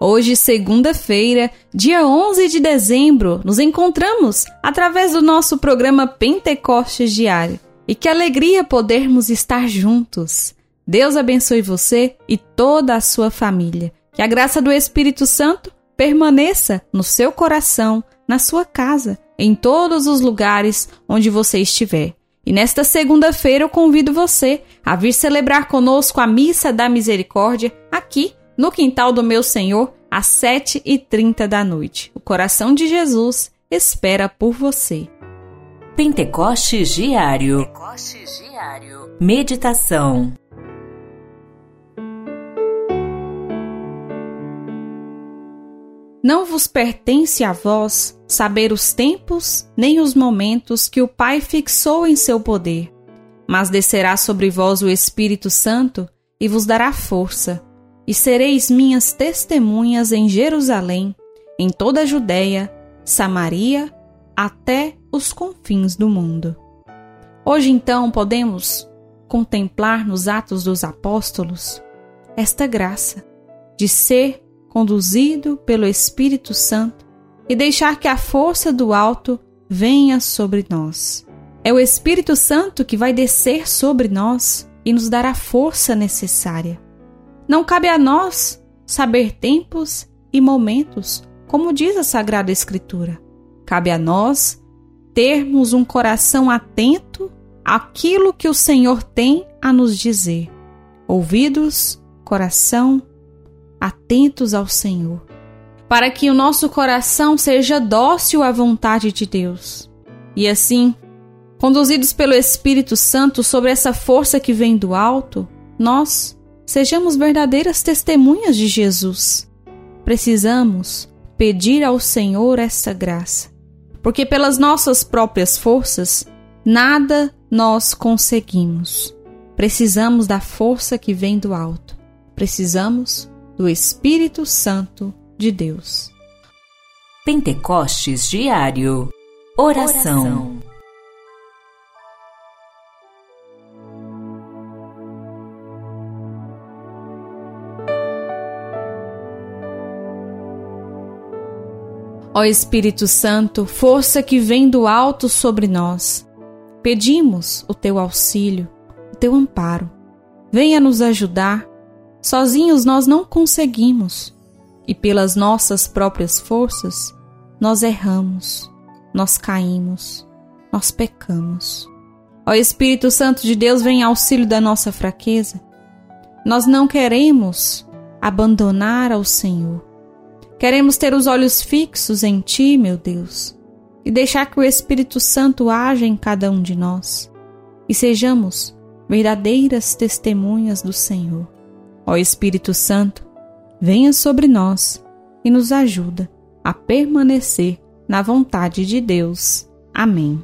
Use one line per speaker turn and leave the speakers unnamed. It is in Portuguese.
Hoje, segunda-feira, dia 11 de dezembro, nos encontramos através do nosso programa Pentecostes Diário. E que alegria podermos estar juntos. Deus abençoe você e toda a sua família. Que a graça do Espírito Santo permaneça no seu coração, na sua casa, em todos os lugares onde você estiver. E nesta segunda-feira eu convido você a vir celebrar conosco a Missa da Misericórdia aqui no quintal do meu Senhor, às 7h30 da noite. O coração de Jesus espera por você.
Pentecostes Diário. Pentecostes Diário. Meditação.
Não vos pertence a vós saber os tempos nem os momentos que o Pai fixou em seu poder, mas descerá sobre vós o Espírito Santo e vos dará força e sereis minhas testemunhas em Jerusalém, em toda a Judéia, Samaria, até os confins do mundo. Hoje então podemos contemplar nos Atos dos Apóstolos esta graça de ser conduzido pelo Espírito Santo e deixar que a força do alto venha sobre nós. É o Espírito Santo que vai descer sobre nós e nos dar a força necessária não cabe a nós saber tempos e momentos, como diz a Sagrada Escritura. Cabe a nós termos um coração atento àquilo que o Senhor tem a nos dizer. Ouvidos, coração, atentos ao Senhor, para que o nosso coração seja dócil à vontade de Deus. E assim, conduzidos pelo Espírito Santo sobre essa força que vem do alto, nós sejamos verdadeiras testemunhas de Jesus. Precisamos pedir ao Senhor essa graça, porque pelas nossas próprias forças nada nós conseguimos. Precisamos da força que vem do alto. Precisamos do Espírito Santo de Deus.
Pentecostes Diário Oração. Oração.
Ó Espírito Santo, força que vem do alto sobre nós, pedimos o teu auxílio, o teu amparo. Venha nos ajudar. Sozinhos nós não conseguimos e pelas nossas próprias forças nós erramos, nós caímos, nós pecamos. Ó Espírito Santo de Deus, vem auxílio da nossa fraqueza. Nós não queremos abandonar ao Senhor. Queremos ter os olhos fixos em Ti, meu Deus, e deixar que o Espírito Santo haja em cada um de nós e sejamos verdadeiras testemunhas do Senhor. Ó Espírito Santo, venha sobre nós e nos ajuda a permanecer na vontade de Deus. Amém.